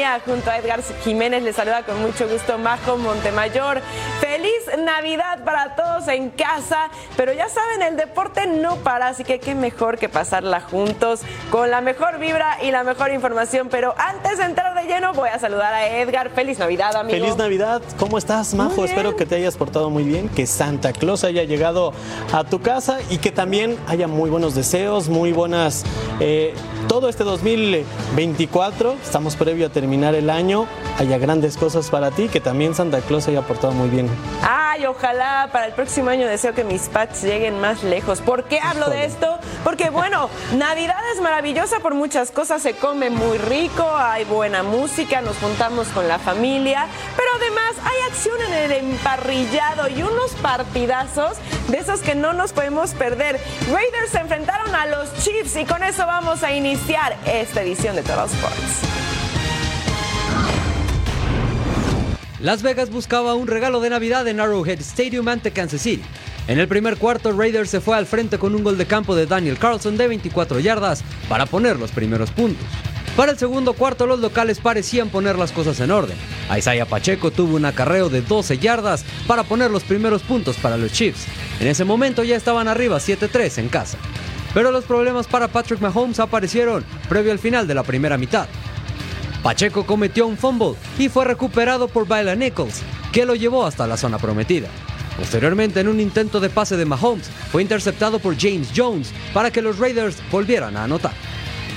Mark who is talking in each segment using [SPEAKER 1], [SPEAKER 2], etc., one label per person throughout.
[SPEAKER 1] compañía. Junto a Edgar Jiménez les saluda con mucho gusto Majo Montemayor. Feliz Navidad para todos en casa, pero ya saben, el deporte no para, así que qué mejor que pasarla juntos con la mejor vibra y la mejor información. Pero antes de entrar de lleno, voy a saludar a Edgar. Feliz Navidad, amigo.
[SPEAKER 2] Feliz Navidad, ¿cómo estás, Majo? Espero que te hayas portado muy bien, que Santa Claus haya llegado a tu casa y que también haya muy buenos deseos, muy buenas. Eh, todo este 2024, estamos previo a terminar el año, haya grandes cosas para ti, que también Santa Claus haya portado muy bien.
[SPEAKER 1] Ay, ojalá para el próximo año deseo que mis pats lleguen más lejos. ¿Por qué hablo de esto? Porque bueno, Navidad es maravillosa por muchas cosas, se come muy rico, hay buena música, nos juntamos con la familia, pero además hay acción en el emparrillado y unos partidazos de esos que no nos podemos perder. Raiders se enfrentaron a los Chiefs y con eso vamos a iniciar esta edición de Total.
[SPEAKER 3] Las Vegas buscaba un regalo de Navidad en Arrowhead Stadium ante Kansas City. En el primer cuarto, Raiders se fue al frente con un gol de campo de Daniel Carlson de 24 yardas para poner los primeros puntos. Para el segundo cuarto, los locales parecían poner las cosas en orden. Isaiah Pacheco tuvo un acarreo de 12 yardas para poner los primeros puntos para los Chiefs. En ese momento ya estaban arriba 7-3 en casa. Pero los problemas para Patrick Mahomes aparecieron previo al final de la primera mitad. Pacheco cometió un fumble y fue recuperado por Baila Nichols, que lo llevó hasta la zona prometida. Posteriormente, en un intento de pase de Mahomes, fue interceptado por James Jones para que los Raiders volvieran a anotar.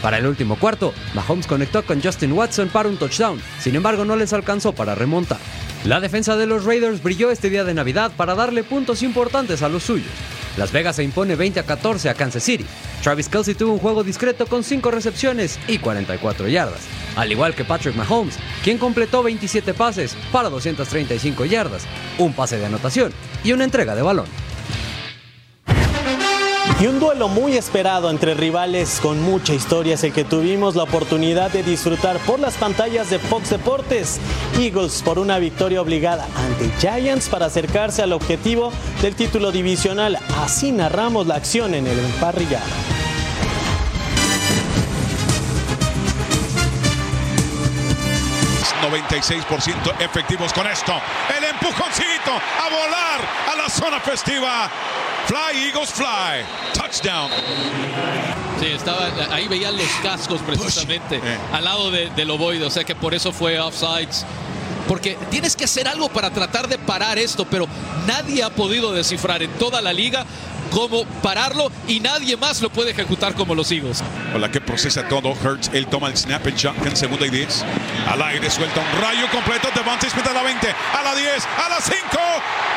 [SPEAKER 3] Para el último cuarto, Mahomes conectó con Justin Watson para un touchdown, sin embargo no les alcanzó para remontar. La defensa de los Raiders brilló este día de Navidad para darle puntos importantes a los suyos. Las Vegas se impone 20 a 14 a Kansas City. Travis Kelsey tuvo un juego discreto con 5 recepciones y 44 yardas, al igual que Patrick Mahomes, quien completó 27 pases para 235 yardas, un pase de anotación y una entrega de balón.
[SPEAKER 2] Y un duelo muy esperado entre rivales con mucha historia es el que tuvimos la oportunidad de disfrutar por las pantallas de Fox Deportes. Eagles por una victoria obligada ante Giants para acercarse al objetivo del título divisional. Así narramos la acción en el emparrillado.
[SPEAKER 4] 96% efectivos con esto. El empujoncito a volar a la zona festiva. Fly Eagles Fly. Touchdown.
[SPEAKER 5] Sí, estaba, ahí veían los cascos precisamente
[SPEAKER 4] Eh.
[SPEAKER 5] al lado de- del ovoide, o sea que por eso fue offsides. Porque tienes que hacer algo para tratar de parar esto, pero nadie ha podido descifrar en toda la liga cómo pararlo y nadie más lo puede ejecutar como los Eagles.
[SPEAKER 4] Hola que procesa todo. Hurts, él toma el snap en shotgun, segunda y 10. Al aire suelta un rayo completo. Devontae Smith a la 20, a la 10, a la 5.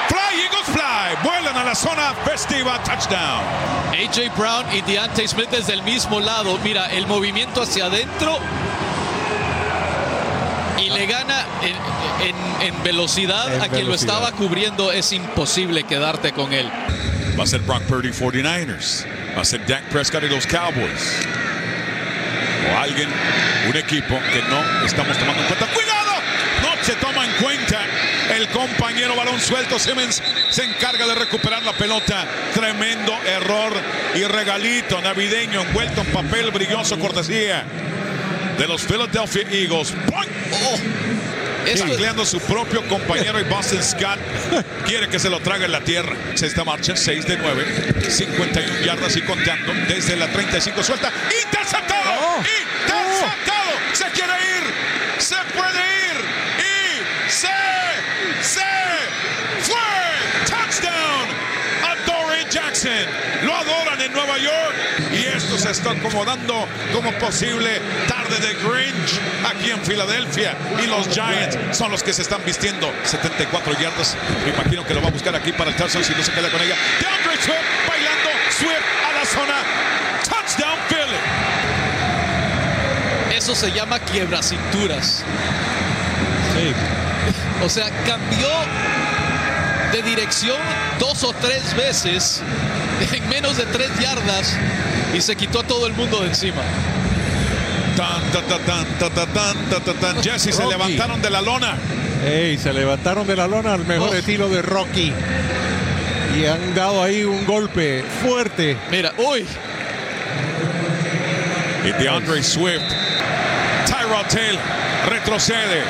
[SPEAKER 4] Fly Eagles Fly. Vuelan a la zona festiva. Touchdown.
[SPEAKER 5] AJ Brown y Deontay Smith desde el mismo lado. Mira, el movimiento hacia adentro y le gana en, en- en velocidad
[SPEAKER 4] En
[SPEAKER 5] a quien lo estaba cubriendo. Es imposible quedarte con él.
[SPEAKER 4] Va a ser Brock Purdy 49ers. Va a ser Dak Prescott y los Cowboys. O alguien, un equipo que no estamos tomando en cuenta. ¡Cuidado! No se toma en cuenta. El compañero balón suelto Simmons se encarga de recuperar la pelota. Tremendo error y regalito navideño envuelto en papel brilloso cortesía de los Philadelphia Eagles.
[SPEAKER 5] Esto-
[SPEAKER 4] Tacleando a su propio compañero y Boston Scott quiere que se lo trague en la tierra. Sexta marcha, 6 de 9, 51 yardas y contando desde la 35. Suelta, interceptado. Se quiere ir, se puede ir y se, se fue. Touchdown a Dory Jackson. Lo adoran en Nueva York y esto se está acomodando como posible tarde de Grinch aquí en Filadelfia. Y los Giants son los que se están vistiendo 74 yardas. Me imagino que lo va a buscar aquí para el touchdown si no se queda con ella. DeAndre Swift bailando Swift a la zona. Touchdown Philly.
[SPEAKER 5] Eso se llama quiebra cinturas. O sea, cambió de dirección dos o tres veces en menos de tres yardas y se quitó a todo el mundo de encima.
[SPEAKER 4] Tan, ta, ta, tan, ta, ta, tan, ta, ta, tan. Jesse se levantaron de la lona.
[SPEAKER 6] Ey, se levantaron de la lona al mejor
[SPEAKER 5] Oh.
[SPEAKER 6] estilo de Rocky. Y han dado ahí un golpe fuerte.
[SPEAKER 5] Mira, uy,
[SPEAKER 4] Y DeAndre Swift, Tyrod Taylor, Retrocede.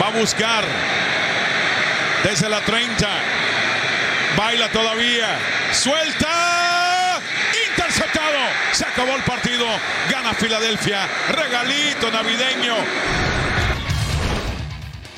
[SPEAKER 4] Va a buscar desde la 30. Baila todavía. Suelta. Se acabó el partido. Gana Filadelfia. Regalito navideño.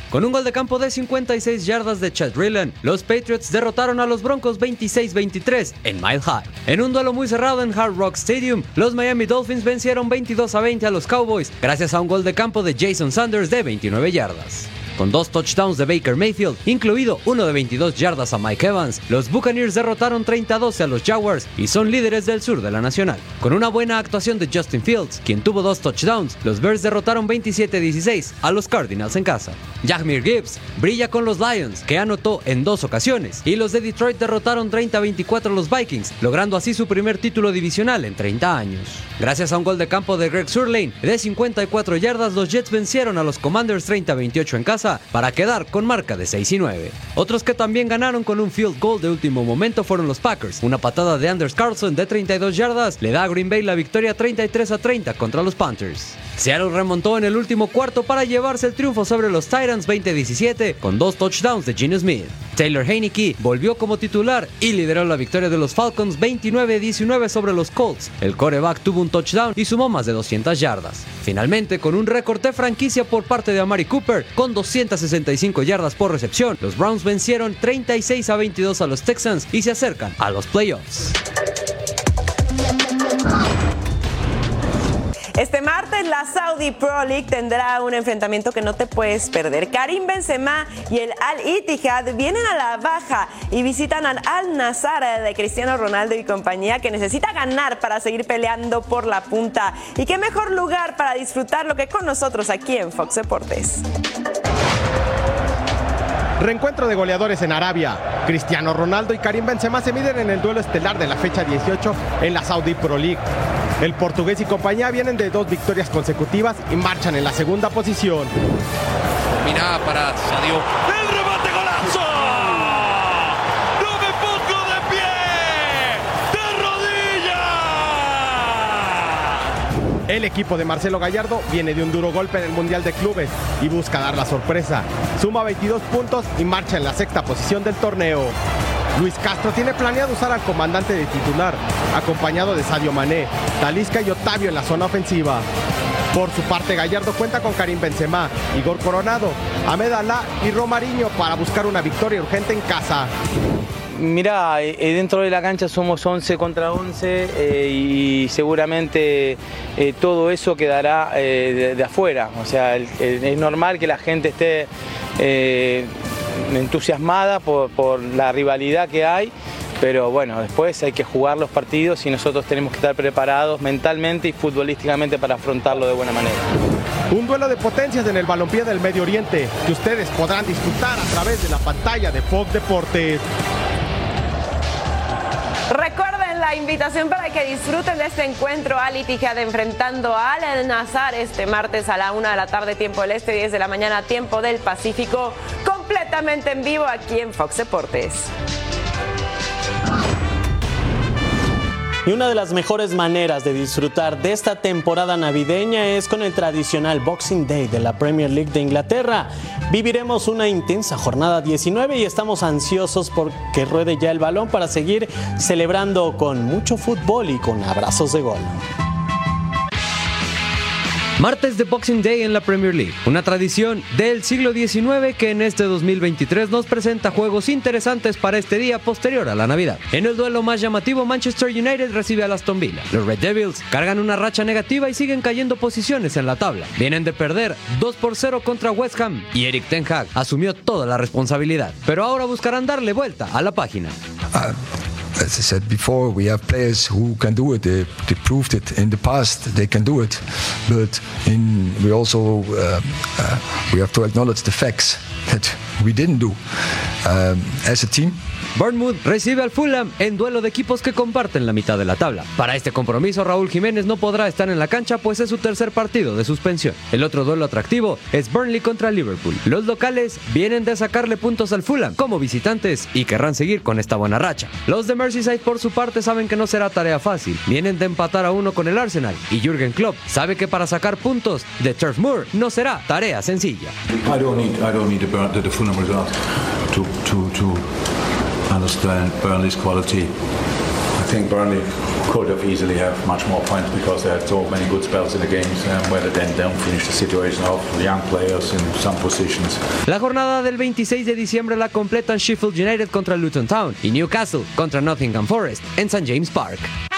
[SPEAKER 3] Con un gol de campo de 56 yardas de Chad Rillen, los Patriots derrotaron a los Broncos 26-23 en Mile High. En un duelo muy cerrado en Hard Rock Stadium, los Miami Dolphins vencieron 22 a 20 a los Cowboys gracias a un gol de campo de Jason Sanders de 29 yardas. Con dos touchdowns de Baker Mayfield, incluido uno de 22 yardas a Mike Evans, los Buccaneers derrotaron 30-12 a los Jaguars y son líderes del sur de la Nacional. Con una buena actuación de Justin Fields, quien tuvo dos touchdowns, los Bears derrotaron 27-16 a los Cardinals en casa. Jahmir Gibbs brilla con los Lions, que anotó en dos ocasiones, y los de Detroit derrotaron 30-24 a los Vikings, logrando así su primer título divisional en 30 años. Gracias a un gol de campo de Greg Surlane de 54 yardas, los Jets vencieron a los Commanders 30-28 en casa para quedar con marca de 6 y 9. Otros que también ganaron con un field goal de último momento fueron los Packers. Una patada de Anders Carlson de 32 yardas le da a Green Bay la victoria 33 a 30 contra los Panthers. Seattle remontó en el último cuarto para llevarse el triunfo sobre los Titans 20-17 con dos touchdowns de Gene Smith. Taylor Heineke volvió como titular y lideró la victoria de los Falcons 29-19 sobre los Colts. El coreback tuvo un touchdown y sumó más de 200 yardas. Finalmente, con un récord de franquicia por parte de Amari Cooper con 265 yardas por recepción, los Browns vencieron 36 a 22 a los Texans y se acercan a los playoffs.
[SPEAKER 1] Este martes la Saudi Pro League tendrá un enfrentamiento que no te puedes perder. Karim Benzema y el Al Ittihad vienen a la baja y visitan al Al Nassr de Cristiano Ronaldo y compañía que necesita ganar para seguir peleando por la punta. Y qué mejor lugar para disfrutarlo que con nosotros aquí en Fox Deportes.
[SPEAKER 7] Reencuentro de goleadores en Arabia. Cristiano Ronaldo y Karim Benzema se miden en el duelo estelar de la fecha 18 en la Saudi Pro League. El portugués y compañía vienen de dos victorias consecutivas y marchan en la segunda posición.
[SPEAKER 5] Para.
[SPEAKER 8] El
[SPEAKER 7] equipo de Marcelo Gallardo viene de un duro golpe en el Mundial de Clubes y busca dar la sorpresa. Suma 22 puntos y marcha en la sexta posición del torneo. Luis Castro tiene planeado usar al comandante de titular, acompañado de Sadio Mané, Talisca y Otavio en la zona ofensiva. Por su parte, Gallardo cuenta con Karim Benzema, Igor Coronado, Ahmed Alá y Romariño para buscar una victoria urgente en casa.
[SPEAKER 9] Mirá, eh, dentro de la cancha somos 11 contra 11 eh, y seguramente eh, todo eso quedará eh, de, afuera. O sea, es normal que la gente esté eh, entusiasmada por, por la rivalidad que hay, pero bueno, después hay que jugar los partidos y nosotros tenemos que estar preparados mentalmente y futbolísticamente para afrontarlo de buena manera.
[SPEAKER 7] Un duelo de potencias en el balompié del Medio Oriente que ustedes podrán disfrutar a través de la pantalla de Fox Deportes.
[SPEAKER 1] La invitación para que disfruten de este encuentro Al Ittihad enfrentando a Al Nazar este martes a la una de la tarde tiempo del Este, 10 de la mañana tiempo del Pacífico, completamente en vivo aquí en Fox Deportes.
[SPEAKER 2] Y una de las mejores maneras de disfrutar de esta temporada navideña es con el tradicional Boxing Day de la Premier League de Inglaterra. Viviremos una intensa jornada 19 y estamos ansiosos por que ruede ya el balón para seguir celebrando con mucho fútbol y con abrazos de gol.
[SPEAKER 3] Martes de Boxing Day en la Premier League, una tradición del siglo XIX que en este 2023 nos presenta juegos interesantes para este día posterior a la Navidad. En el duelo más llamativo, Manchester United recibe a Aston Villa. Los Red Devils cargan una racha negativa y siguen cayendo posiciones en la tabla. Vienen de perder 2 por 0 contra West Ham y Eric Ten Hag asumió toda la responsabilidad, pero ahora buscarán darle vuelta a la página.
[SPEAKER 10] As I said before, we have players who can do it. They, they proved it in the past. They can do it, but in, we also uh, uh, we have to acknowledge the facts that we didn't do. um, as a team.
[SPEAKER 3] Bournemouth recibe al Fulham en duelo de equipos que comparten la mitad de la tabla. Para este compromiso, Raúl Jiménez no podrá estar en la cancha pues es su tercer partido de suspensión. El otro duelo atractivo es Burnley contra Liverpool. Los locales vienen de sacarle puntos al Fulham como visitantes y querrán seguir con esta buena racha. Los de Merseyside por su parte saben que no será tarea fácil. Vienen de empatar a uno con el Arsenal y Jürgen Klopp sabe que para sacar puntos de Turf Moor no será tarea sencilla.
[SPEAKER 11] Burnley's quality. I think Burnley could have easily have much more points because they had so many good spells in the games um, where they then don't finish the situation off. Young players in some positions.
[SPEAKER 3] La jornada del 26 de diciembre la completan Sheffield United contra Luton Town y Newcastle contra Nottingham Forest en St. James Park.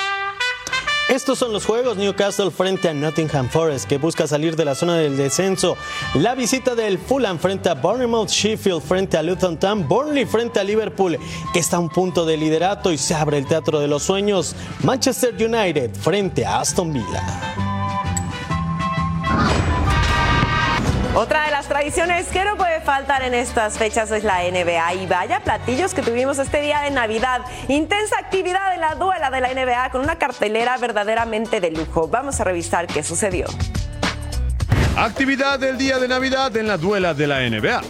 [SPEAKER 2] Estos son los juegos Newcastle frente a Nottingham Forest que busca salir de la zona del descenso. La visita del Fulham frente a Bournemouth, Sheffield frente a Luton Town, Burnley frente a Liverpool que está a un punto de liderato y se abre el teatro de los sueños. Manchester United frente a Aston Villa.
[SPEAKER 1] Otra de las tradiciones que no puede faltar en estas fechas es la NBA y vaya platillos que tuvimos este día de Navidad. Intensa actividad en la duela de la NBA con una cartelera verdaderamente de lujo. Vamos a revisar qué sucedió.
[SPEAKER 12] Actividad del día de Navidad en la duela de la NBA.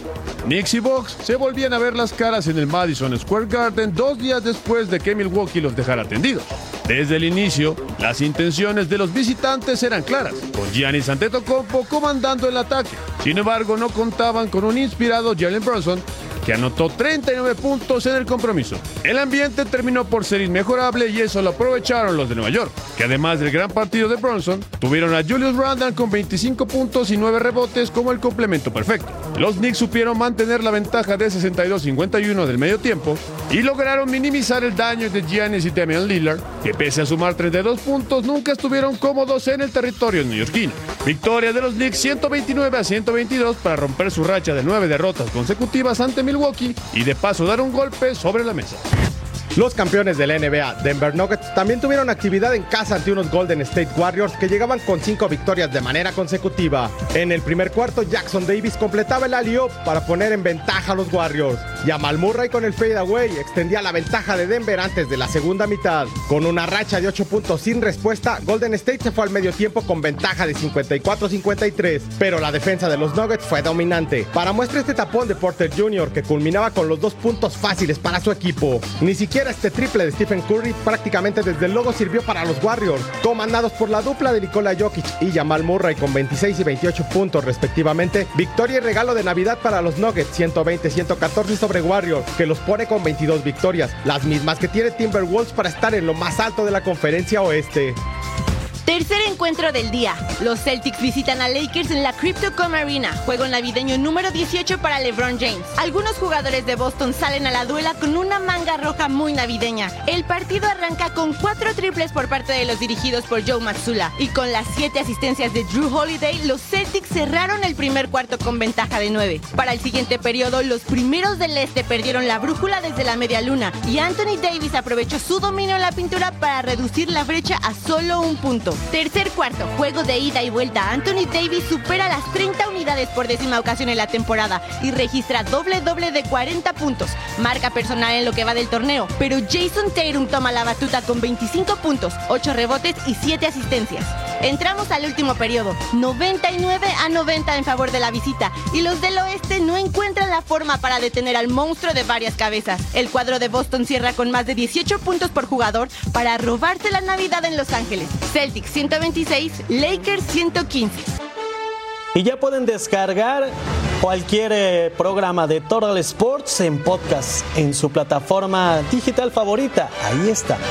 [SPEAKER 12] Knicks y Bucks se volvían a ver las caras en el Madison Square Garden dos días después de que Milwaukee los dejara tendidos. Desde el inicio, las intenciones de los visitantes eran claras, con Giannis Antetokounmpo comandando el ataque. Sin embargo, no contaban con un inspirado Jalen Brunson que anotó 39 puntos en el compromiso. El ambiente terminó por ser inmejorable y eso lo aprovecharon los de Nueva York, que además del gran partido de Bronson, tuvieron a Julius Randle con 25 puntos y 9 rebotes como el complemento perfecto. Los Knicks supieron mantener la ventaja de 62-51 del medio tiempo y lograron minimizar el daño de Giannis y Damian Lillard, que pese a sumar 32 puntos nunca estuvieron cómodos en el territorio neoyorquino. Victoria de los Knicks 129 a 122 para romper su racha de 9 derrotas consecutivas ante Milwaukee y de paso dar un golpe sobre la mesa.
[SPEAKER 7] Los campeones de la NBA, Denver Nuggets, también tuvieron actividad en casa ante unos Golden State Warriors que llegaban con cinco victorias de manera consecutiva. En el primer cuarto, Jackson Davis completaba el alley para poner en ventaja a los Warriors. Jamal Murray con el fadeaway extendía la ventaja de Denver antes de la segunda mitad. Con una racha de 8 puntos sin respuesta, Golden State se fue al medio tiempo con ventaja de 54-53, pero la defensa de los Nuggets fue dominante. Para muestra este tapón de Porter Jr. que culminaba con los dos puntos fáciles para su equipo. Ni siquiera este triple de Stephen Curry prácticamente desde el logo sirvió para los Warriors, comandados por la dupla de Nikola Jokic y Jamal Murray con 26 y 28 puntos respectivamente. Victoria y regalo de Navidad para los Nuggets, 120-114 sobre Warriors, que los pone con 22 victorias, las mismas que tiene Timberwolves para estar en lo más alto de la conferencia oeste.
[SPEAKER 13] Tercer encuentro del día. Los Celtics visitan a Lakers en la Crypto.com Arena, juego navideño número 18 para LeBron James. Algunos jugadores de Boston salen a la duela con una manga roja muy navideña. El partido arranca con cuatro triples por parte de los dirigidos por Joe Matsula y con las siete asistencias de Drew Holiday, los Celtics cerraron el primer cuarto con ventaja de 9. Para el siguiente periodo, los primeros del este perdieron la brújula desde la media luna y Anthony Davis aprovechó su dominio en la pintura para reducir la brecha a solo un punto. Tercer cuarto, juego de ida y vuelta. Anthony Davis supera las 30 unidades por décima ocasión en la temporada y registra doble doble de 40 puntos, marca personal en lo que va del torneo. Pero Jason Tatum toma la batuta con 25 puntos, 8 rebotes y 7 asistencias. Entramos al último periodo, 99 a 90 en favor de la visita y los del oeste no encuentran la forma para detener al monstruo de varias cabezas. El cuadro de Boston cierra con más de 18 puntos por jugador para robarse la Navidad en Los Ángeles. Celtics 126, Lakers 115.
[SPEAKER 2] Y ya pueden descargar cualquier eh, programa de Total Sports en podcast en su plataforma digital favorita. Ahí estamos.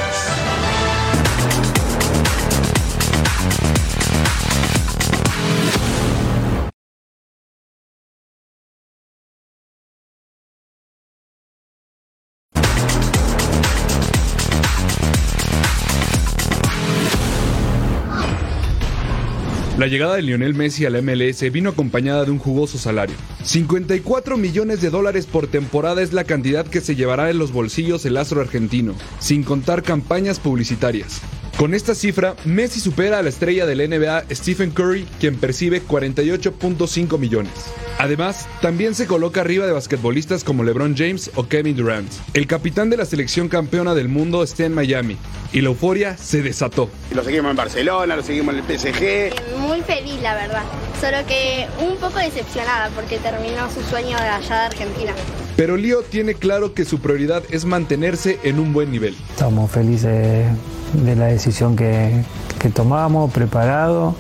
[SPEAKER 14] La llegada de Lionel Messi a la MLS vino acompañada de un jugoso salario. 54 millones de dólares por temporada es la cantidad que se llevará en los bolsillos el astro argentino, sin contar campañas publicitarias. Con esta cifra, Messi supera a la estrella del NBA Stephen Curry, quien percibe 48.5 millones. Además, también se coloca arriba de basquetbolistas como LeBron James o Kevin Durant. El capitán de la selección campeona del mundo está en Miami y la euforia se desató.
[SPEAKER 15] Lo seguimos en Barcelona, lo seguimos en el PSG.
[SPEAKER 16] Muy feliz, la verdad. Solo que un poco decepcionada porque terminó su sueño de allá de Argentina.
[SPEAKER 14] Pero Lío tiene claro que su prioridad es mantenerse en un buen nivel.
[SPEAKER 17] Estamos felices de la decisión que, que tomamos, preparado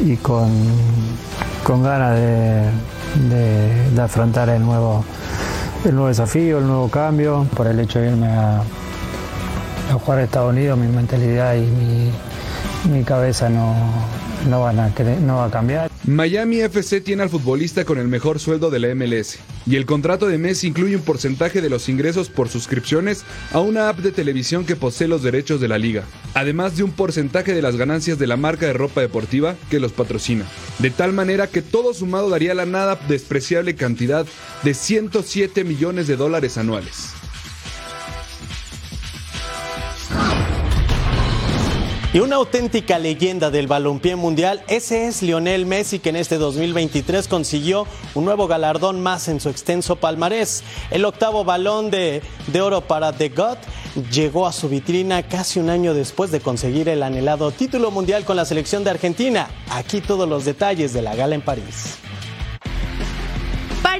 [SPEAKER 17] y con, con ganas de, de- de afrontar el nuevo, el nuevo desafío, el nuevo cambio. Por el hecho de irme a, a jugar a Estados Unidos, mi mentalidad y mi, mi cabeza no, no, van a, no va a cambiar.
[SPEAKER 14] Miami FC tiene al futbolista con el mejor sueldo de la MLS y el contrato de Messi incluye un porcentaje de los ingresos por suscripciones a una app de televisión que posee los derechos de la liga, además de un porcentaje de las ganancias de la marca de ropa deportiva que los patrocina, de tal manera que todo sumado daría la nada despreciable cantidad de 107 millones de dólares anuales.
[SPEAKER 2] Y una auténtica leyenda del balompié mundial, ese es Lionel Messi que en este 2023 consiguió un nuevo galardón más en su extenso palmarés. El octavo balón de, de oro para The God llegó a su vitrina casi un año después de conseguir el anhelado título mundial con la selección de Argentina. Aquí todos los detalles de la gala en París.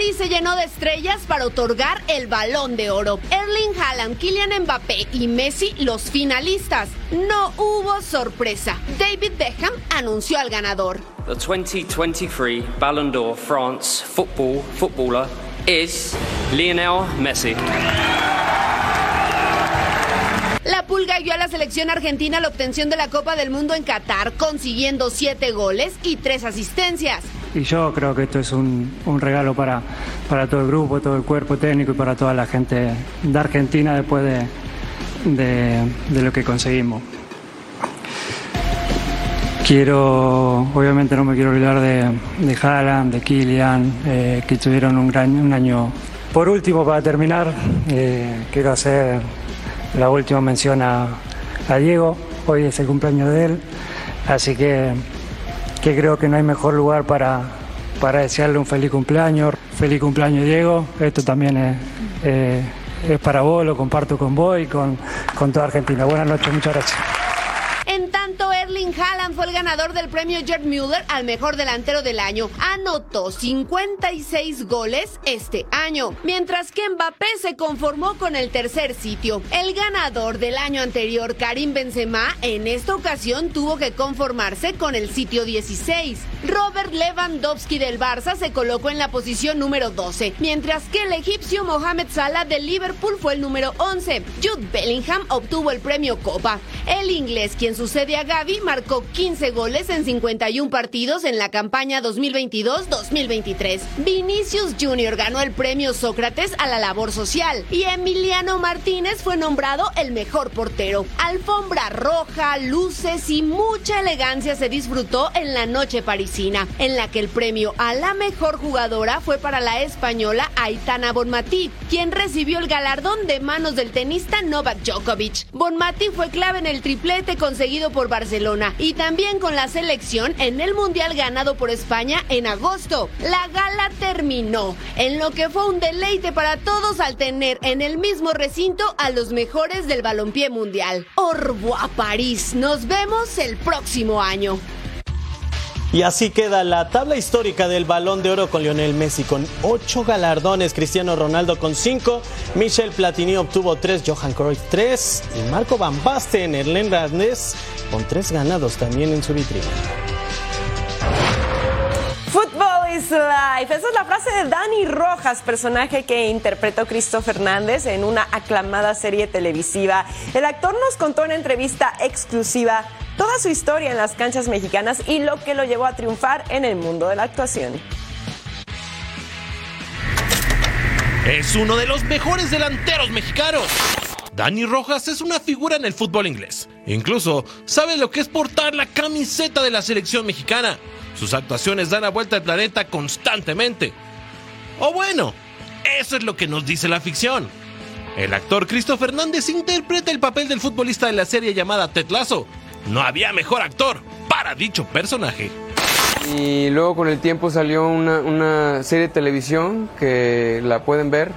[SPEAKER 18] París se llenó de estrellas para otorgar el balón de oro. Erling Haaland, Kylian Mbappé y Messi los finalistas. No hubo sorpresa. David Beckham anunció al ganador.
[SPEAKER 19] The 2023 Ballon d'Or France football footballer is Lionel Messi.
[SPEAKER 18] La Pulga guió a la selección argentina a la obtención de la Copa del Mundo en Qatar, consiguiendo siete goles y tres asistencias.
[SPEAKER 17] Y yo creo que esto es un, un regalo para, para todo el grupo, todo el cuerpo técnico y para toda la gente de Argentina después de, de- lo que conseguimos. Quiero, obviamente no me quiero olvidar de, de Haaland, de Kylian, eh, que tuvieron un, gran, un año. Por último, para terminar, eh, quiero hacer la última mención a, a Diego. Hoy es el cumpleaños de él, así que que creo que no hay mejor lugar para, para desearle un feliz cumpleaños. Feliz cumpleaños Diego, esto también es, eh, es para vos, lo comparto con vos y con, con toda Argentina. Buenas noches, muchas gracias.
[SPEAKER 18] Erling Haaland fue el ganador del premio Gerd Müller al mejor delantero del año. Anotó 56 goles este año, mientras que Mbappé se conformó con el tercer sitio. El ganador del año anterior, Karim Benzema, en esta ocasión tuvo que conformarse con el sitio 16. Robert Lewandowski del Barça se colocó en la posición número 12, mientras que el egipcio Mohamed Salah del Liverpool fue el número 11. Jude Bellingham obtuvo el premio Copa. El inglés, quien sucede a Marcó 15 goles en 51 partidos en la campaña 2022-2023. Vinicius Jr. ganó el premio Sócrates a la labor social y Emiliano Martínez fue nombrado el mejor portero. Alfombra roja, luces y mucha elegancia se disfrutó en la noche parisina, en la que el premio a la mejor jugadora fue para la española Aitana Bonmatí, quien recibió el galardón de manos del tenista Novak Djokovic. Bonmatí fue clave en el triplete conseguido por Barcelona y también con la selección en el Mundial ganado por España en agosto. La gala terminó, en lo que fue un deleite para todos al tener en el mismo recinto a los mejores del balompié mundial. Orbo a París, nos vemos el próximo año.
[SPEAKER 2] Y así queda la tabla histórica del Balón de Oro con Lionel Messi con ocho galardones, Cristiano Ronaldo con cinco, Michel Platini obtuvo tres, Johan Cruyff tres y Marco Van Basten, Randes con tres ganados también en su vitrina.
[SPEAKER 1] Football is life. Esa es la frase de Dani Rojas, personaje que interpretó Cristo Fernández en una aclamada serie televisiva. El actor nos contó en entrevista exclusiva toda su historia en las canchas mexicanas y lo que lo llevó a triunfar en el mundo de la actuación.
[SPEAKER 20] Es uno de los mejores delanteros mexicanos. Dani Rojas es una figura en el fútbol inglés. Incluso sabe lo que es portar la camiseta de la selección mexicana. Sus actuaciones dan la vuelta al planeta constantemente. O bueno, eso es lo que nos dice la ficción. El actor Cristo Fernández interpreta el papel del futbolista de la serie llamada Ted Lasso, no había mejor actor para dicho personaje.
[SPEAKER 21] Y luego con el tiempo salió una, una serie de televisión que la pueden ver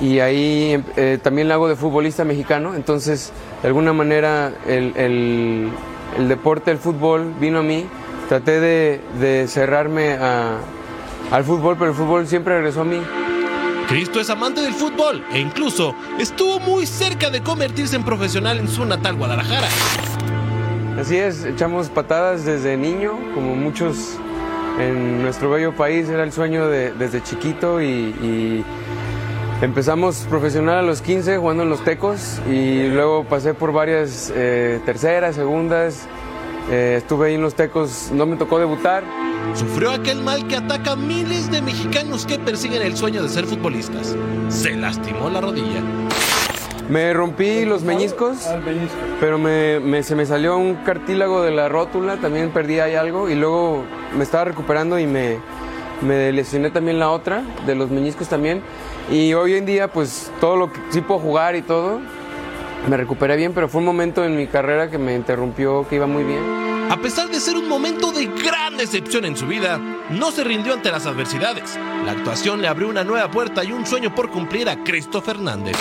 [SPEAKER 21] y ahí eh, también la hago de futbolista mexicano, entonces de alguna manera el, el- el deporte, el fútbol vino a mí, traté de, de cerrarme a- al fútbol, pero el fútbol siempre regresó a mí.
[SPEAKER 20] Cristo es amante del fútbol e incluso estuvo muy cerca de convertirse en profesional en su natal Guadalajara.
[SPEAKER 21] Así es, echamos patadas desde niño, como muchos en nuestro bello país, era el sueño de- desde chiquito y, y empezamos profesional a los 15 jugando en los Tecos y luego pasé por varias eh, terceras, segundas, eh, estuve ahí en los Tecos, no me tocó debutar.
[SPEAKER 20] Sufrió aquel mal que ataca a miles de mexicanos que persiguen el sueño de ser futbolistas. Se lastimó la rodilla.
[SPEAKER 21] Me rompí los meñiscos, pero me, me- se me salió un cartílago de la rótula, también perdí ahí algo y luego me estaba recuperando y me, me lesioné también la otra, de los meñiscos también. Y hoy en día pues todo lo que sí puedo jugar y todo, me recuperé bien, pero fue un momento en mi carrera que me interrumpió, que iba muy bien.
[SPEAKER 20] A pesar de ser un momento de gran decepción en su vida, no se rindió ante las adversidades. La actuación le abrió una nueva puerta y un sueño por cumplir a Cristo Fernández.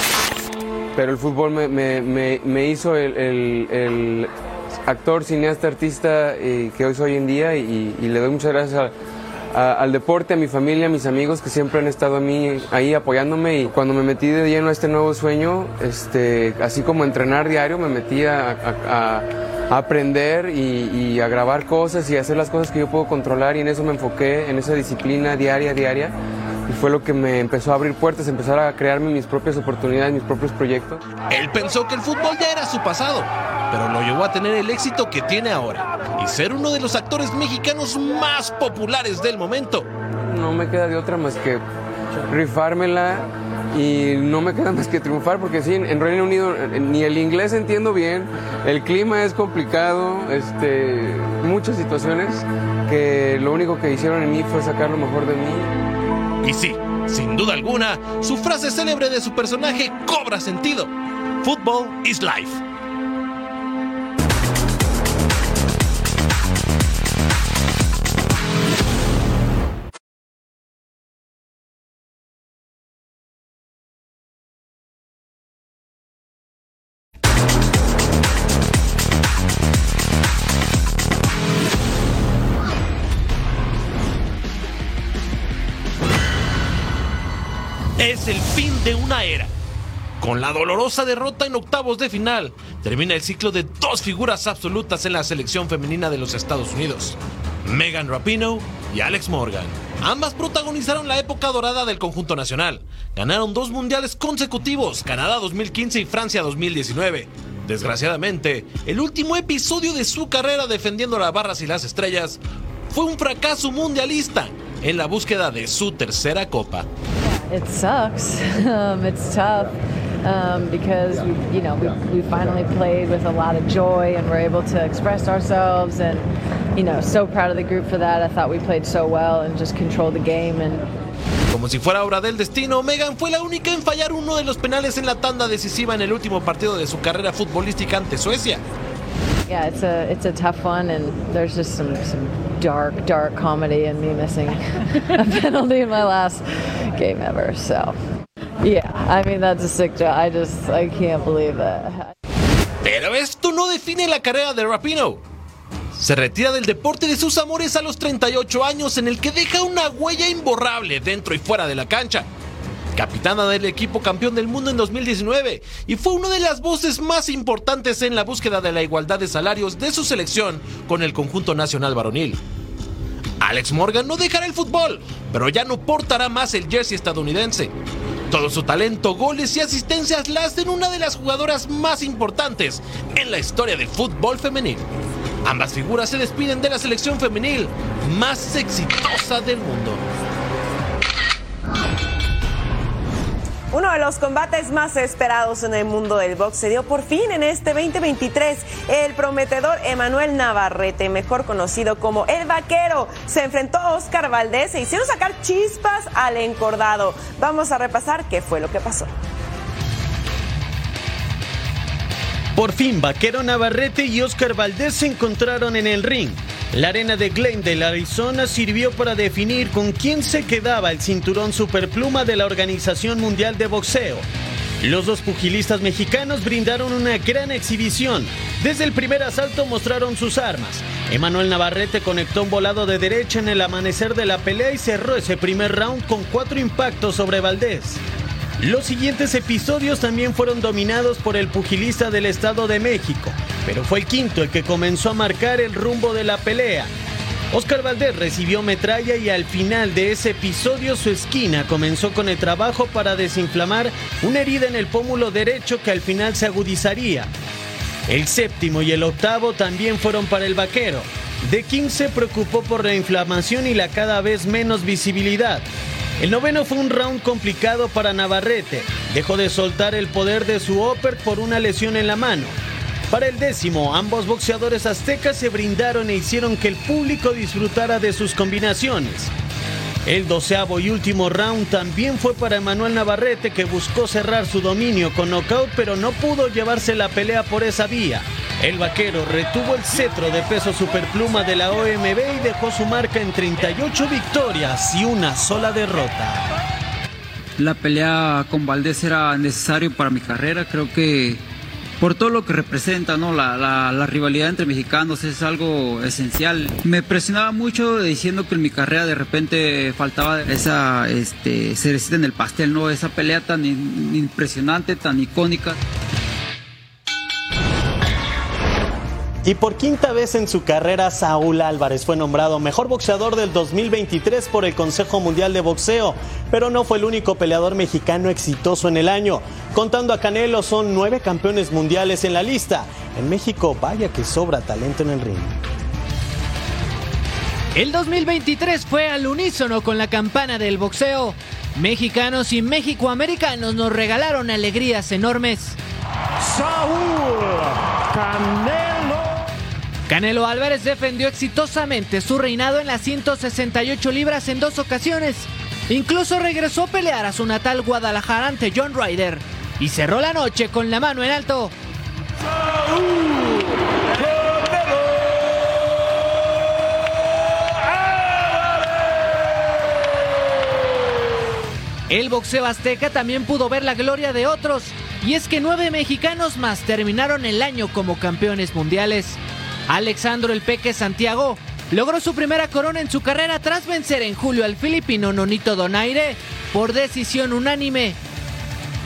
[SPEAKER 21] Pero el fútbol me, me- me- me hizo el, actor, cineasta, artista eh, que hoy soy en día y, le doy muchas gracias al deporte, a mi familia, a mis amigos que siempre han estado a mí ahí apoyándome y cuando me metí de lleno a este nuevo sueño, este, así como entrenar diario, me metí a, aprender y, y a grabar cosas y hacer las cosas que yo puedo controlar y en eso me enfoqué, en esa disciplina diaria, diaria. Y fue lo que me empezó a abrir puertas, empezar a crearme mis propias oportunidades, mis propios proyectos.
[SPEAKER 20] Él pensó que el fútbol ya era su pasado, pero lo llevó a tener el éxito que tiene ahora y ser uno de los actores mexicanos más populares del momento.
[SPEAKER 21] No me queda de otra más que rifármela y no me queda más que triunfar porque sí, en Reino Unido ni el inglés entiendo bien, el clima es complicado, este, muchas situaciones que lo único que hicieron en mí fue sacar lo mejor de mí.
[SPEAKER 20] Y sí, sin duda alguna, su frase célebre de su personaje cobra sentido. Football is life. De una era. Con la dolorosa derrota en octavos de final, termina el ciclo de dos figuras absolutas en la selección femenina de los Estados Unidos, Megan Rapinoe y Alex Morgan. Ambas protagonizaron la época dorada del conjunto nacional. Ganaron dos mundiales consecutivos, Canadá 2015 y Francia 2019. Desgraciadamente, el último episodio de su carrera defendiendo las barras y las estrellas fue un fracaso mundialista en la búsqueda de su tercera copa.
[SPEAKER 22] It sucks. Um, it's tough um, because we, you know we, we finally played with a lot of joy and we were able to express ourselves and you know so proud of the group for that. I thought we played so well and just controlled the game and
[SPEAKER 20] Como si fuera obra del destino, Megan fue la única en fallar uno de los penales en la tanda decisiva en el último partido de su carrera futbolística ante Suecia.
[SPEAKER 22] Yeah, it's a it's a tough one and there's just some some dark dark comedy in me missing a penalty in my last game ever. So yeah, I mean that's a sick job. I just I can't believe that.
[SPEAKER 20] Pero esto no define la carrera de Rapino. Se retira del deporte de sus amores a los 38 años en el que deja una huella imborrable dentro y fuera de la cancha. Capitana del equipo campeón del mundo en 2019 y fue una de las voces más importantes en la búsqueda de la igualdad de salarios de su selección con el conjunto nacional varonil. Alex Morgan no dejará el fútbol, pero ya no portará más el jersey estadounidense. Todo su talento, goles y asistencias la hacen una de las jugadoras más importantes en la historia del fútbol femenil. Ambas figuras se despiden de la selección femenil más exitosa del mundo.
[SPEAKER 1] Uno de los combates más esperados en el mundo del box se dio por fin en este 2023. El prometedor Emanuel Navarrete, mejor conocido como El Vaquero, se enfrentó a Oscar Valdés e hicieron sacar chispas al encordado. Vamos a repasar qué fue lo que pasó.
[SPEAKER 2] Por fin, Vaquero Navarrete y Oscar Valdés se encontraron en el ring. La arena de Glendale, Arizona, sirvió para definir con quién se quedaba el cinturón superpluma de la Organización Mundial de Boxeo. Los dos pugilistas mexicanos brindaron una gran exhibición. Desde el primer asalto mostraron sus armas. Emanuel Navarrete conectó un volado de derecha en el amanecer de la pelea y cerró ese primer round con cuatro impactos sobre Valdés. Los siguientes episodios también fueron dominados por el pugilista del Estado de México, pero fue el quinto el que comenzó a marcar el rumbo de la pelea. Oscar Valdés recibió metralla y al final de ese episodio su esquina comenzó con el trabajo para desinflamar una herida en el pómulo derecho que al final se agudizaría. El séptimo y el octavo también fueron para el vaquero. The King se preocupó por la inflamación y la cada vez menos visibilidad. El noveno fue un round complicado para Navarrete. Dejó de soltar el poder de su upper por una lesión en la mano. Para el décimo, ambos boxeadores aztecas se brindaron e hicieron que el público disfrutara de sus combinaciones. El doceavo y último round también fue para Emanuel Navarrete que buscó cerrar su dominio con knockout pero no pudo llevarse la pelea por esa vía. El vaquero retuvo el cetro de peso superpluma de la OMB y dejó su marca en 38 victorias y una sola derrota.
[SPEAKER 23] La pelea con Valdés era necesario para mi carrera, creo que por todo lo que representa, ¿no? La, la, rivalidad entre mexicanos es algo esencial. Me presionaba mucho diciendo que en mi carrera de repente faltaba esa este, cerecita en el pastel, ¿no? Esa pelea tan in, impresionante, tan icónica.
[SPEAKER 2] Y por quinta vez en su carrera, Saúl Álvarez fue nombrado mejor boxeador del 2023 por el Consejo Mundial de Boxeo, pero no fue el único peleador mexicano exitoso en el año. Contando a Canelo, son nueve campeones mundiales en la lista. En México, vaya que sobra talento en el ring.
[SPEAKER 24] El 2023 fue al unísono con la campana del boxeo. Mexicanos y mexicoamericanos nos regalaron alegrías enormes.
[SPEAKER 8] Saúl Canelo.
[SPEAKER 24] Canelo Álvarez defendió exitosamente su reinado en las 168 libras en dos ocasiones. Incluso regresó a pelear a su natal Guadalajara ante John Ryder y cerró la noche con la mano en alto. El boxeo azteca también pudo ver la gloria de otros, y es que nueve mexicanos más terminaron el año como campeones mundiales. Alexandro El Peque Santiago logró su primera corona en su carrera tras vencer en julio al filipino Nonito Donaire por decisión unánime.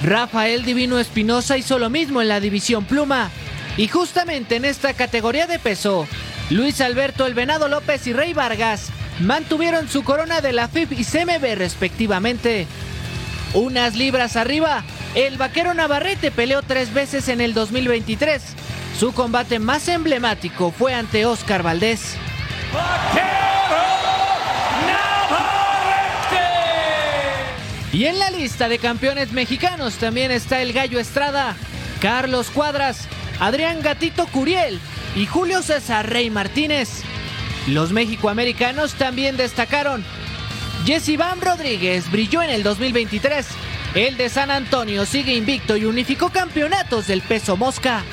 [SPEAKER 24] Rafael Divino Espinosa hizo lo mismo en la división pluma. Y justamente en esta categoría de peso, Luis Alberto El Venado López y Rey Vargas mantuvieron su corona de la FIB y CMB respectivamente. Unas libras arriba, el vaquero Navarrete peleó tres veces en el 2023. Su combate más emblemático fue ante Oscar Valdés. Y en la lista de campeones mexicanos también está el Gallo Estrada, Carlos Cuadras, Adrián Gatito Curiel y Julio César Rey Martínez. Los mexicoamericanos también destacaron. Jesse Van Rodríguez brilló en el 2023. El de San Antonio sigue invicto y unificó campeonatos del peso mosca.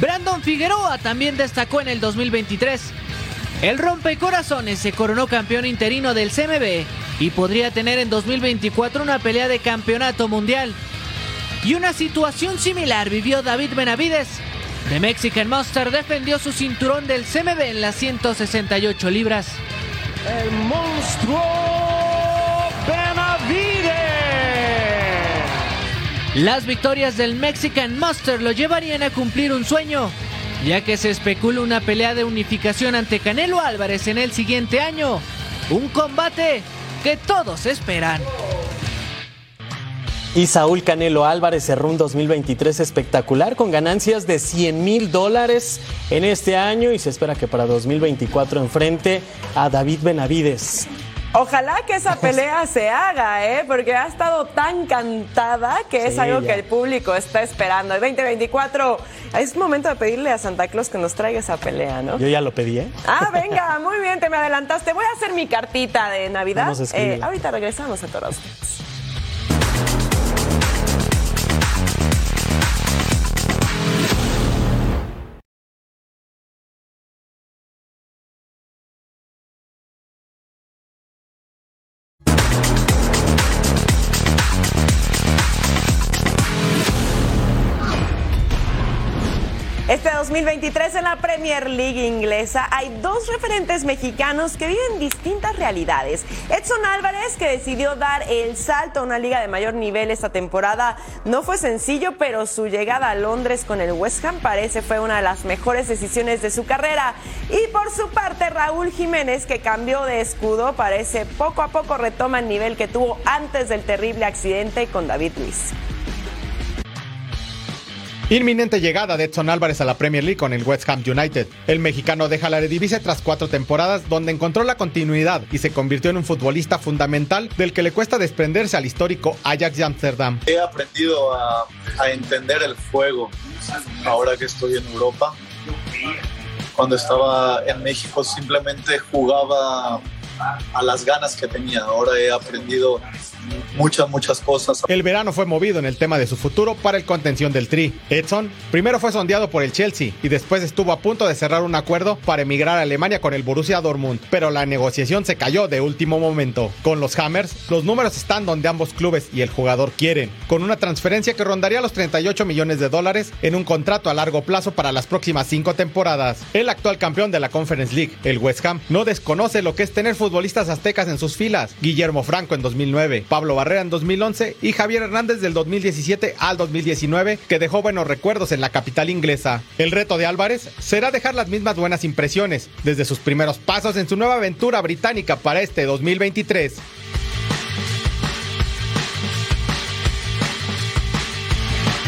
[SPEAKER 24] Brandon Figueroa también destacó en el 2023. El rompecorazones se coronó campeón interino del CMB y podría tener en 2024 una pelea de campeonato mundial. Y una situación similar vivió David Benavides. The Mexican Monster defendió su cinturón del CMB en las 168 libras.
[SPEAKER 8] El monstruo
[SPEAKER 24] Las victorias del Mexican Monster lo llevarían a cumplir un sueño, ya que se especula una pelea de unificación ante Canelo Álvarez en el siguiente año. Un combate que todos esperan.
[SPEAKER 2] Y Saúl Canelo Álvarez cerró un 2023 espectacular con ganancias de 100 mil dólares en este año y se espera que para 2024 enfrente a David Benavides.
[SPEAKER 1] Ojalá que esa pelea se haga, ¿eh? Porque ha estado tan cantada que es algo
[SPEAKER 2] ya.
[SPEAKER 1] que el público está esperando. El 2024 es momento de pedirle a Santa Claus que nos traiga esa pelea, ¿no?
[SPEAKER 2] Yo ya lo pedí, ¿eh?
[SPEAKER 1] Ah, venga, muy bien, te me adelantaste. Voy a hacer mi cartita de Navidad. Eh, ahorita regresamos a todos 2023 en la Premier League inglesa hay dos referentes mexicanos que viven distintas realidades. Edson Álvarez, que decidió dar el salto a una liga de mayor nivel esta temporada, no fue sencillo, pero su llegada a Londres con el West Ham parece fue una de las mejores decisiones de su carrera. Y por su parte, Raúl Jiménez, que cambió de escudo, parece poco a poco retoma el nivel que tuvo antes del terrible accidente con David Luiz.
[SPEAKER 7] Inminente llegada de Edson Álvarez a la Premier League con el West Ham United. El mexicano deja la Eredivisie tras cuatro temporadas donde encontró la continuidad y se convirtió en un futbolista fundamental del que le cuesta desprenderse al histórico Ajax de Amsterdam.
[SPEAKER 25] He aprendido a, a entender el juego ahora que estoy en Europa. Cuando estaba en México simplemente jugaba a las ganas que tenía. Ahora he aprendido muchas, muchas cosas.
[SPEAKER 7] El verano fue movido en el tema de su futuro para el contención del Tri. Edson primero fue sondeado por el Chelsea y después estuvo a punto de cerrar un acuerdo para emigrar a Alemania con el Borussia Dortmund, pero la negociación se cayó de último momento. Con los Hammers, los números están donde ambos clubes y el jugador quieren, con una transferencia que rondaría los 38 millones de dólares en un contrato a largo plazo para las próximas cinco temporadas. El actual campeón de la Conference League, el West Ham, no desconoce lo que es tener futbolistas aztecas en sus filas. Guillermo Franco en 2009, Pablo Barrera en 2011 y Javier Hernández del 2017 al 2019, que dejó buenos recuerdos en la capital inglesa. El reto de Álvarez será dejar las mismas buenas impresiones desde sus primeros pasos en su nueva aventura británica para este 2023.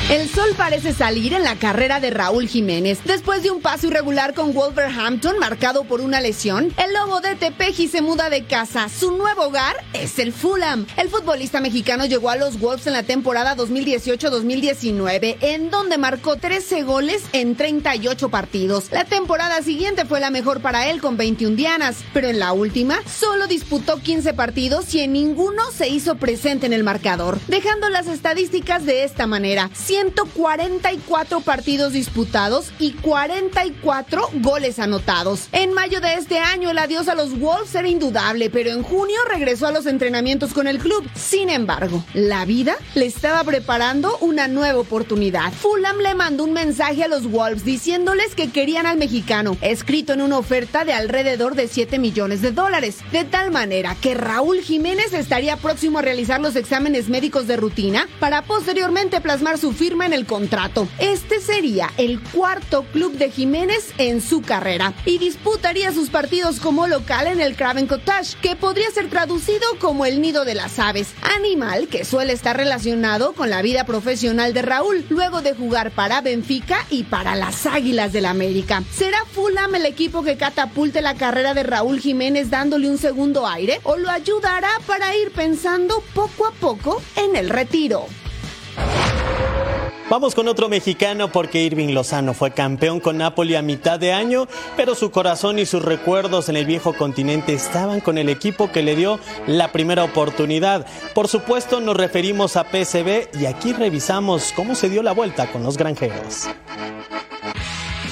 [SPEAKER 18] El sol parece salir en la carrera de Raúl Jiménez. Después de un paso irregular con Wolverhampton marcado por una lesión, el lobo de Tepeji se muda de casa. Su nuevo hogar es el Fulham. El futbolista mexicano llegó a los Wolves en la temporada 2018-2019, en donde marcó 13 goles en 38 partidos. La temporada siguiente fue la mejor para él con 21 dianas, pero en la última solo disputó 15 partidos y en ninguno se hizo presente en el marcador, dejando las estadísticas de esta manera. 144 partidos disputados y 44 goles anotados. En mayo de este año el adiós a los Wolves era indudable, pero en junio regresó a los entrenamientos con el club. Sin embargo, la vida le estaba preparando una nueva oportunidad. Fulham le mandó un mensaje a los Wolves diciéndoles que querían al mexicano, escrito en una oferta de alrededor de 7 millones de dólares, de tal manera que Raúl Jiménez estaría próximo a realizar los exámenes médicos de rutina para posteriormente plasmar su firma en el contrato. Este sería el cuarto club de Jiménez en su carrera y disputaría sus partidos como local en el Craven Cottage, que podría ser traducido como el nido de las aves, animal que suele estar relacionado con la vida profesional de Raúl, luego de jugar para Benfica y para las Águilas del América. ¿Será Fulham el equipo que catapulte la carrera de Raúl Jiménez dándole un segundo aire o lo ayudará para ir pensando poco a poco en el retiro?
[SPEAKER 2] Vamos con otro mexicano porque Irving Lozano fue campeón con Napoli a mitad de año, pero su corazón y sus recuerdos en el viejo continente estaban con el equipo que le dio la primera oportunidad. Por supuesto nos referimos a PSB y aquí revisamos cómo se dio la vuelta con los granjeros.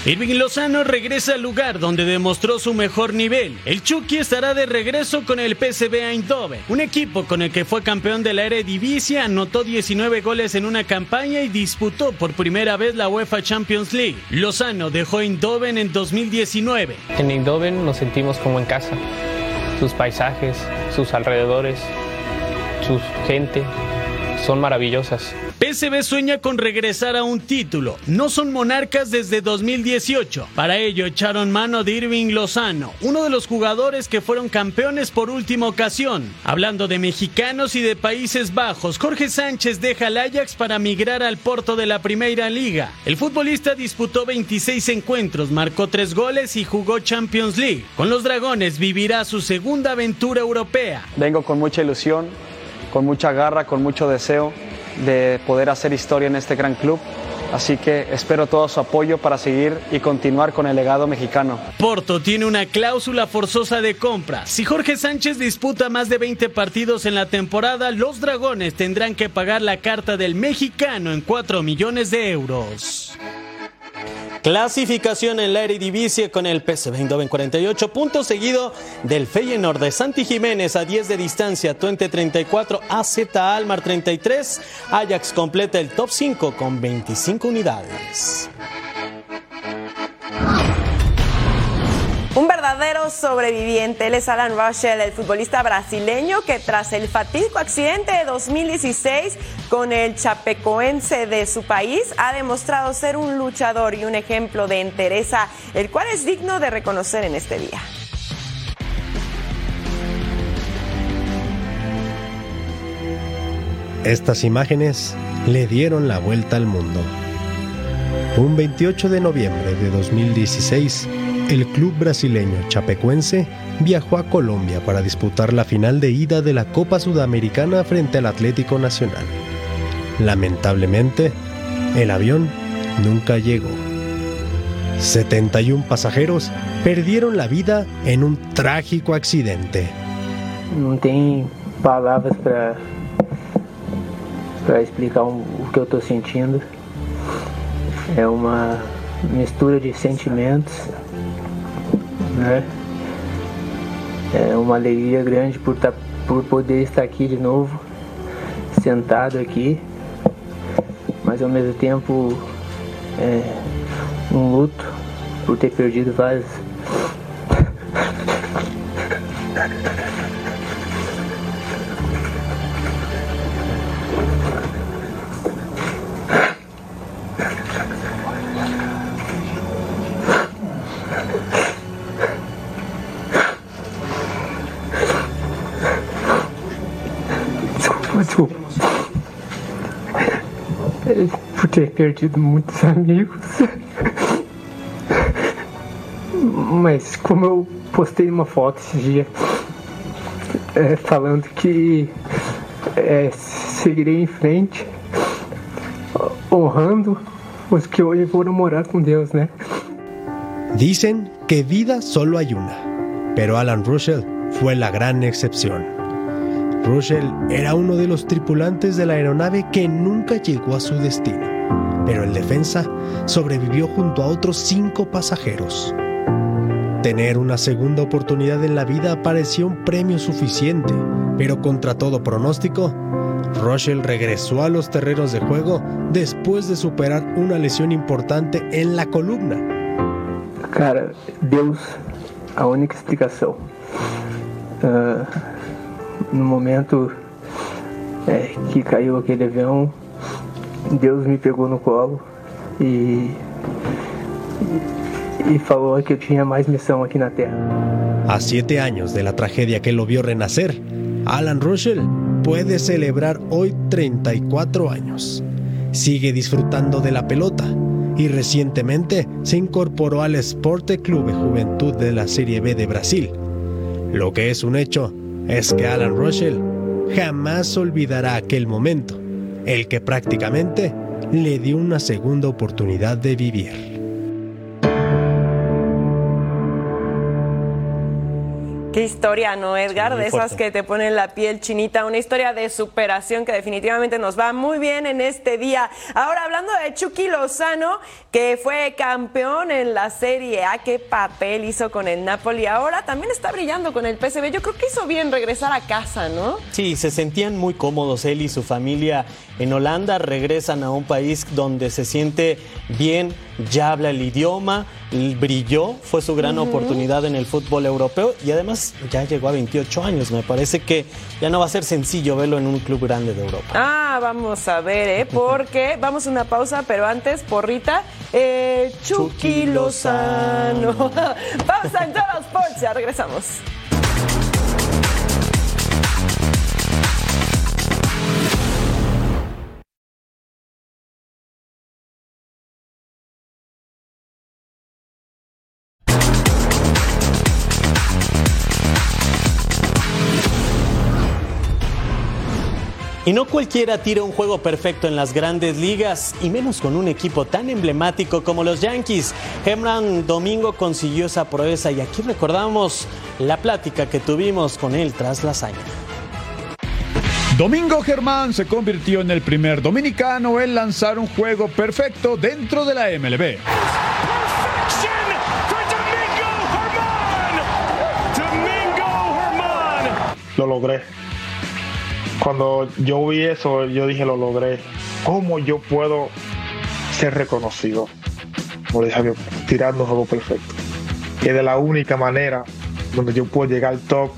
[SPEAKER 26] Irving Lozano regresa al lugar donde demostró su mejor nivel. El Chucky estará de regreso con el PSV Eindhoven, un equipo con el que fue campeón de la Eredivisie, anotó 19 goles en una campaña y disputó por primera vez la UEFA Champions League. Lozano dejó Eindhoven en 2019.
[SPEAKER 27] En Eindhoven nos sentimos como en casa. Sus paisajes, sus alrededores, su gente son maravillosas.
[SPEAKER 26] PSV sueña con regresar a un título. No son monarcas desde 2018. Para ello echaron mano de Irving Lozano, uno de los jugadores que fueron campeones por última ocasión. Hablando de mexicanos y de Países Bajos, Jorge Sánchez deja al Ajax para migrar al Porto de la Primera Liga. El futbolista disputó 26 encuentros, marcó 3 goles y jugó Champions League. Con los Dragones vivirá su segunda aventura europea.
[SPEAKER 28] Vengo con mucha ilusión, con mucha garra, con mucho deseo de poder hacer historia en este gran club. Así que espero todo su apoyo para seguir y continuar con el legado mexicano.
[SPEAKER 26] Porto tiene una cláusula forzosa de compra. Si Jorge Sánchez disputa más de 20 partidos en la temporada, los Dragones tendrán que pagar la carta del mexicano en 4 millones de euros.
[SPEAKER 2] Clasificación en la Eredivisie con el PSV Eindhoven 48 puntos, seguido del Feyenoord de Santi Jiménez a 10 de distancia, Twente 34, AZ Almar 33, Ajax completa el top 5 con 25 unidades.
[SPEAKER 1] Verdadero sobreviviente. Él es Alan Russell, el futbolista brasileño que tras el fatídico accidente de 2016 con el chapecoense de su país ha demostrado ser un luchador y un ejemplo de entereza, el cual es digno de reconocer en este día.
[SPEAKER 29] Estas imágenes le dieron la vuelta al mundo. Un 28 de noviembre de 2016, el club brasileño chapecuense viajó a Colombia para disputar la final de ida de la Copa Sudamericana frente al Atlético Nacional. Lamentablemente, el avión nunca llegó. 71 pasajeros perdieron la vida en un trágico accidente.
[SPEAKER 30] Não tem palavras para para explicar o que eu estou sentindo. É uma mistura de sentimentos, né? É uma alegria grande por, tá, por poder estar aqui de novo, sentado aqui, mas ao mesmo tempo é um luto por ter perdido vários. Desculpa, Por ter perdido muitos amigos. Mas como eu postei uma foto esses dias é, falando que é, seguirei em frente, honrando os que hoje foram morar com Deus, né?
[SPEAKER 29] Dicen que vida solo hay una, pero Alan Russell fue la gran excepción. Russell era uno de los tripulantes de la aeronave que nunca llegó a su destino, pero el defensa sobrevivió junto a otros cinco pasajeros. Tener una segunda oportunidad en la vida parecía un premio suficiente, pero contra todo pronóstico, Russell regresó a los terrenos de juego después de superar una lesión importante en la columna.
[SPEAKER 30] Cara, Deus, a única explicação. Ah, no momento é, que caiu aquele avião, Deus me pegou no colo e, e, e falou que eu tinha mais missão aqui na Terra.
[SPEAKER 29] A siete años de la tragedia que lo vio renacer, Alan Russell puede celebrar hoy 34 años. Sigue disfrutando de la pelota y recientemente se incorporó al Esporte Clube Juventud de la Serie B de Brasil. Lo que es un hecho es que Alan Russell jamás olvidará aquel momento, el que prácticamente le dio una segunda oportunidad de vivir.
[SPEAKER 1] Qué historia, ¿no, Edgar?
[SPEAKER 2] Sí,
[SPEAKER 1] de esas
[SPEAKER 2] fuerte.
[SPEAKER 1] que te ponen la piel chinita. Una historia de superación que definitivamente nos va muy bien en este día. Ahora, hablando de Chucky Lozano, que fue campeón en la Serie A, qué papel hizo con el Napoli. Ahora también está brillando con el PSV. Yo creo que hizo bien regresar a casa, ¿no?
[SPEAKER 2] Sí, se sentían muy cómodos él y su familia en Holanda, regresan a un país donde se siente bien
[SPEAKER 31] ya habla el idioma, brilló, fue su gran oportunidad en el fútbol europeo y además ya llegó a 28 años. Me parece que ya no va a ser sencillo verlo en un club grande de Europa.
[SPEAKER 1] Ah, vamos a ver, ¿eh? Porque vamos a una pausa, pero antes, porrita, eh, Chucky Lozano. pausa en todos Sports, ya regresamos.
[SPEAKER 31] Y no cualquiera tira un juego perfecto en las grandes ligas, y menos con un equipo tan emblemático como los Yankees. Hemran Domingo consiguió esa proeza y aquí recordamos la plática que tuvimos con él tras la hazaña.
[SPEAKER 12] Domingo Germán se convirtió en el primer dominicano en lanzar un juego perfecto dentro de la MLB.
[SPEAKER 32] Lo logré cuando yo vi eso, yo dije, lo logré. ¿Cómo yo puedo ser reconocido? Como dije, tirando un juego perfecto. Es de la única manera donde yo puedo llegar al top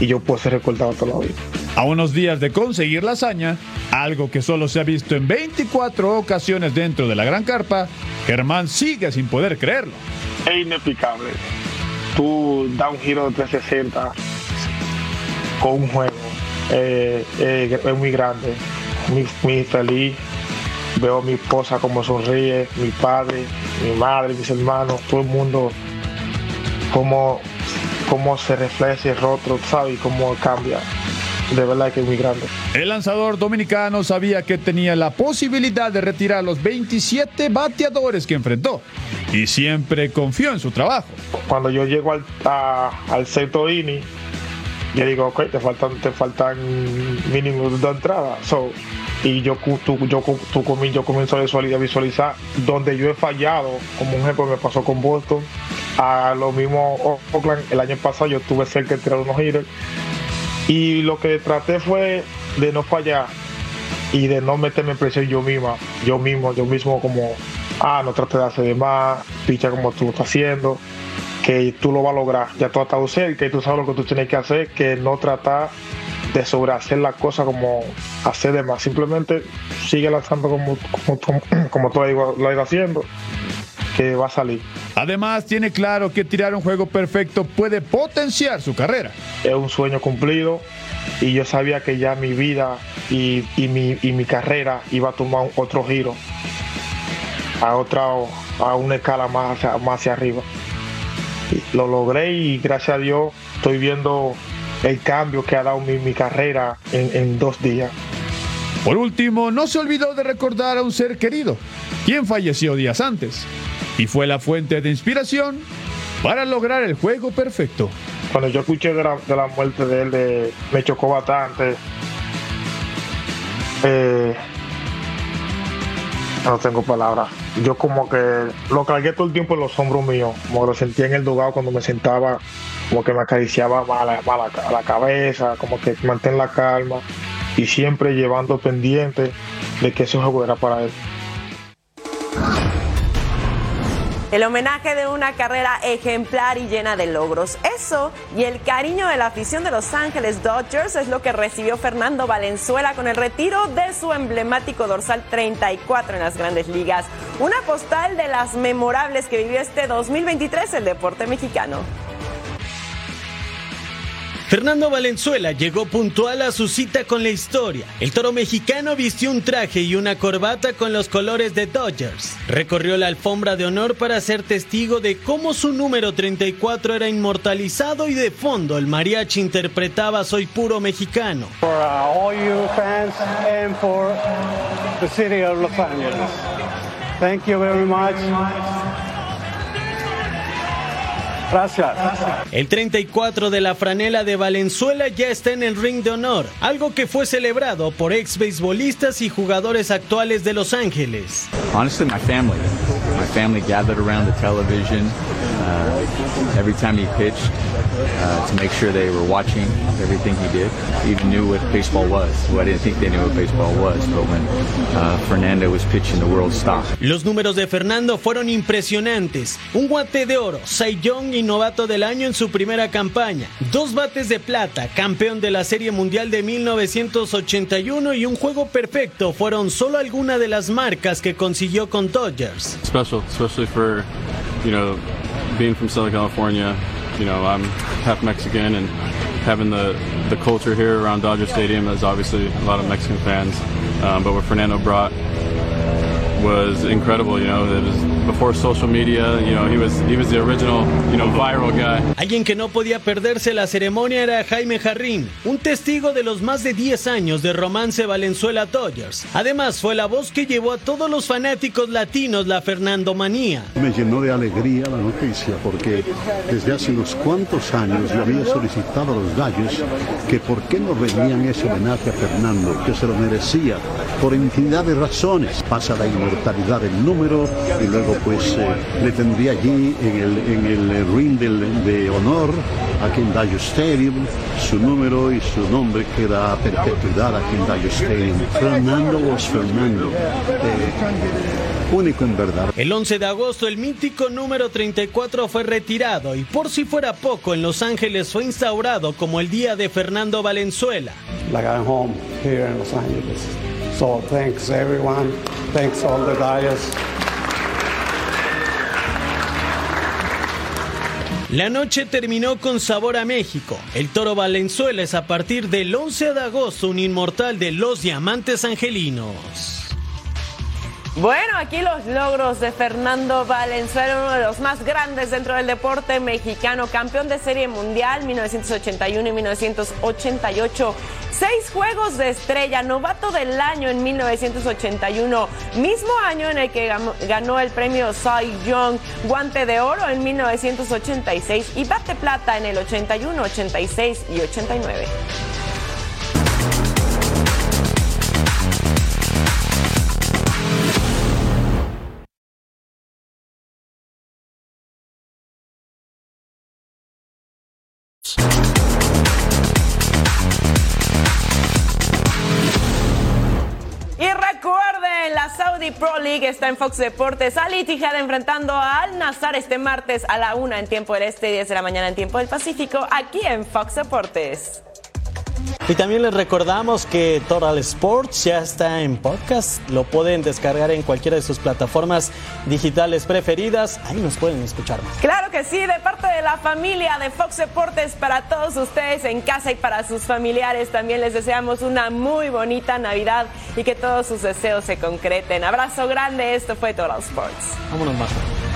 [SPEAKER 32] y yo puedo ser recordado toda la vida.
[SPEAKER 12] A unos días de conseguir la hazaña, algo que solo se ha visto en 24 ocasiones dentro de la Gran Carpa, Germán sigue sin poder creerlo.
[SPEAKER 32] Es inexplicable. Tú das un giro de 360 con un juego eh, eh, es muy grande, muy, feliz. Veo a mi esposa como sonríe, mi padre, mi madre, mis hermanos, todo el mundo, cómo, cómo se refleja ese rostro, ¿sabes? Y cómo cambia. De verdad que es muy grande.
[SPEAKER 12] El lanzador dominicano sabía que tenía la posibilidad de retirar los 27 bateadores que enfrentó y siempre confió en su trabajo.
[SPEAKER 32] Cuando yo llego al, al sexto inning, yo digo, ok, te faltan, te faltan mínimo dos entradas. So, y yo, tú, yo, tú, yo comienzo a visualizar donde yo he fallado, como un ejemplo me pasó con Boston, a lo mismo Oakland, el año pasado yo estuve cerca de tirar unos hitters, y lo que traté fue de no fallar y de no meterme presión yo misma, yo mismo, yo mismo como, ah, no trate de hacer de más, picha como tú lo estás haciendo, que tú lo vas a lograr. Ya tú has estado cerca y tú sabes lo que tú tienes que hacer, que no tratar de sobrehacer la cosa como hacer de más. Simplemente sigue lanzando como, como, como tú lo has ido haciendo, que va a salir.
[SPEAKER 12] Además, tiene claro que tirar un juego perfecto puede potenciar su carrera.
[SPEAKER 32] Es un sueño cumplido y yo sabía que ya mi vida y, mi, y mi carrera iba a tomar otro giro a otra a una escala más más hacia arriba lo logré y gracias a Dios estoy viendo el cambio que ha dado mi, carrera en, dos días.
[SPEAKER 12] Por último, no se olvidó de recordar a un ser querido, quien falleció días antes, y fue la fuente de inspiración para lograr el juego perfecto.
[SPEAKER 32] Cuando yo escuché de la, muerte de él, me chocó bastante. Eh, no tengo palabras yo como que lo cargué todo el tiempo en los hombros míos, como lo sentía en el dogado cuando me sentaba, como que me acariciaba a la, la, cabeza, como que mantén la calma y siempre llevando pendiente de que ese juego era para él.
[SPEAKER 1] El homenaje de una carrera ejemplar y llena de logros. Eso y el cariño de la afición de Los Ángeles Dodgers es lo que recibió Fernando Valenzuela con el retiro de su emblemático dorsal 34 en las grandes ligas. Una postal de las memorables que vivió este 2023 el deporte mexicano.
[SPEAKER 2] Fernando Valenzuela llegó puntual a su cita con la historia. El toro mexicano vistió un traje y una corbata con los colores de Dodgers. Recorrió la alfombra de honor para ser testigo de cómo su número 34 era inmortalizado y de fondo el mariachi interpretaba Soy puro mexicano.
[SPEAKER 33] For uh, all you fans and for the city of Los Angeles. Thank you very much. Gracias.
[SPEAKER 2] El 34 de la franela de Valenzuela ya está en el ring de honor, algo que fue celebrado por ex beisbolistas y jugadores actuales de Los Ángeles.
[SPEAKER 34] Honestly, my family. my family gathered around the television uh, every time he pitched uh, to make sure they were watching everything he did. Even knew what baseball was. Well, I didn't think they knew what baseball was, but when uh, Fernando was pitching, the world stopped.
[SPEAKER 2] Los números de Fernando fueron impresionantes. Un guante de oro, Cy Young y novato del año en su primera campaña. Dos bates de plata, campeón de la Serie Mundial de 1981 y un juego perfecto fueron solo algunas de las marcas que consiguió con Dodgers.
[SPEAKER 35] Special, especially for, you know, being from Southern California. You know, I'm half Mexican and having the, the culture here around Dodger Stadium, there's obviously a lot of Mexican fans. Um, but what Fernando brought was incredible. You know, it was before social media. You know, he was he was the original, you know, viral guy.
[SPEAKER 2] Alguien que no podía perderse la ceremonia era Jaime Jarrín, un testigo de los más de 10 años de romance Valenzuela Dodgers. Además, fue la voz que llevó a todos los fanáticos latinos la Fernando Manía.
[SPEAKER 33] Me llenó de alegría la noticia porque desde hace unos cuantos años le había solicitado a los gallos que por qué no rendían ese homenaje a Fernando, que se lo merecía por infinidad de razones. Pasa la inmortalidad del número y luego pues eh, le tendría allí en el, en el ring del- de honor aquí en Dodger Stadium su número y su nombre queda a perpetuidad aquí en Dodger Stadium. Fernando was Fernando. Eh, único en verdad.
[SPEAKER 2] El 11 de agosto el mítico número 34 fue retirado y por si fuera poco en Los Ángeles fue instaurado como el Día de Fernando Valenzuela.
[SPEAKER 36] like I'm home here in Los Angeles. So thanks everyone. Thanks all the guys.
[SPEAKER 2] La noche terminó con sabor a México. El Toro Valenzuela es a partir del 11 de agosto un inmortal de los Diamantes Angelinos.
[SPEAKER 1] Bueno, aquí los logros de Fernando Valenzuela, uno de los más grandes dentro del deporte mexicano, campeón de Serie Mundial 1981 y 1988, seis juegos de estrella, novato del año en 1981, mismo año en el que ganó, el premio Cy Young, guante de oro en 1986 y bate plata en el 81, 86 y 89. League está en Fox Deportes. Al Ittihad enfrentando a Al Nazar este martes a la 1 en tiempo del Este, 10 de la mañana en tiempo del Pacífico, aquí en Fox Deportes.
[SPEAKER 9] Y también les recordamos que Total Sports ya está en podcast. Lo pueden descargar en cualquiera de sus plataformas digitales preferidas. Ahí nos pueden escuchar más.
[SPEAKER 1] Claro que sí, de parte de la familia de Fox Deportes para todos ustedes en casa y para sus familiares. También les deseamos una muy bonita Navidad y que todos sus deseos se concreten. Abrazo grande, esto fue Total Sports.
[SPEAKER 9] Vámonos más.